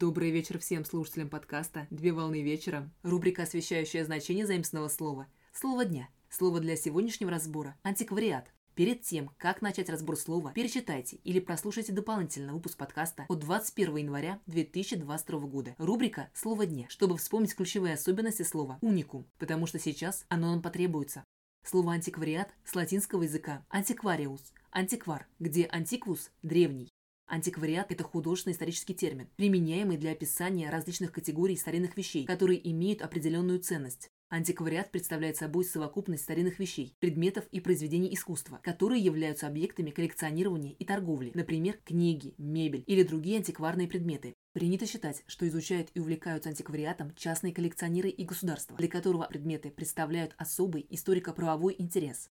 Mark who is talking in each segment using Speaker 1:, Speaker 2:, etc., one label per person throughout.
Speaker 1: Добрый вечер всем слушателям подкаста «Две волны вечером». Рубрика, освещающая значение заимственного слова. Слово дня. Слово для сегодняшнего разбора – антиквариат. Перед тем, как начать разбор слова, перечитайте или прослушайте дополнительно выпуск подкаста от 21 января 2022 года. Рубрика «Слово дня», чтобы вспомнить ключевые особенности слова «уникум», потому что сейчас оно нам потребуется. Слово «антиквариат» с латинского языка «антиквариус», «антиквар», где «антиквус» – древний, Антиквариат – это художественный исторический термин, применяемый для описания различных категорий старинных вещей, которые имеют определенную ценность. Антиквариат представляет собой совокупность старинных вещей, предметов и произведений искусства, которые являются объектами коллекционирования и торговли, например, книги, мебель или другие антикварные предметы. Принято считать, что изучают и увлекаются антиквариатом частные коллекционеры и государства, для которого предметы представляют особый историко-правовой интерес.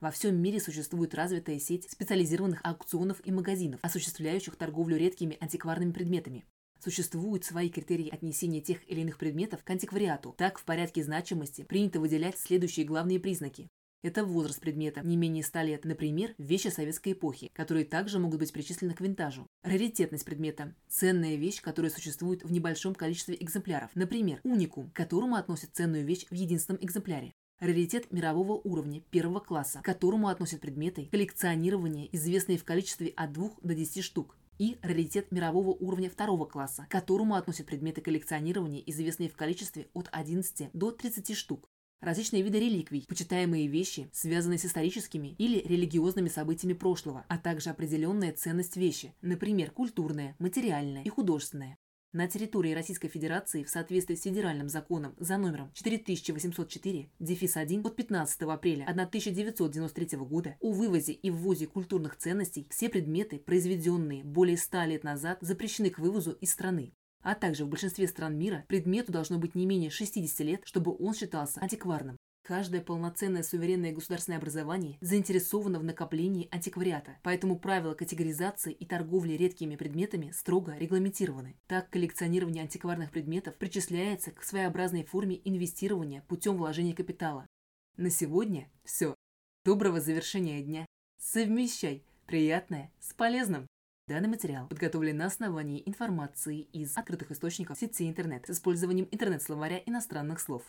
Speaker 1: Во всем мире существует развитая сеть специализированных аукционов и магазинов, осуществляющих торговлю редкими антикварными предметами. Существуют свои критерии отнесения тех или иных предметов к антиквариату. Так, в порядке значимости принято выделять следующие главные признаки. Это возраст предмета, не менее 100 лет, например, вещи советской эпохи, которые также могут быть причислены к винтажу. Раритетность предмета – ценная вещь, которая существует в небольшом количестве экземпляров, например, уникум, к которому относят ценную вещь в единственном экземпляре. Раритет мирового уровня первого класса, к которому относят предметы коллекционирования, известные в количестве от 2 до 10 штук. И раритет мирового уровня второго класса, к которому относят предметы коллекционирования, известные в количестве от 11 до 30 штук. Различные виды реликвий, почитаемые вещи, связанные с историческими или религиозными событиями прошлого, а также определенная ценность вещи, например, культурная, материальная и художественная. На территории Российской Федерации в соответствии с федеральным законом за номером 4804, дефис 1 от 15 апреля 1993 года о вывозе и ввозе культурных ценностей все предметы, произведенные более 100 лет назад, запрещены к вывозу из страны. А также в большинстве стран мира предмету должно быть не менее 60 лет, чтобы он считался антикварным. Каждое полноценное суверенное государственное образование заинтересовано в накоплении антиквариата, поэтому правила категоризации и торговли редкими предметами строго регламентированы. Так, коллекционирование антикварных предметов причисляется к своеобразной форме инвестирования путем вложения капитала. На сегодня все. Доброго завершения дня. Совмещай приятное с полезным. Данный материал подготовлен на основании информации из открытых источников сети интернет с использованием интернет-словаря иностранных слов.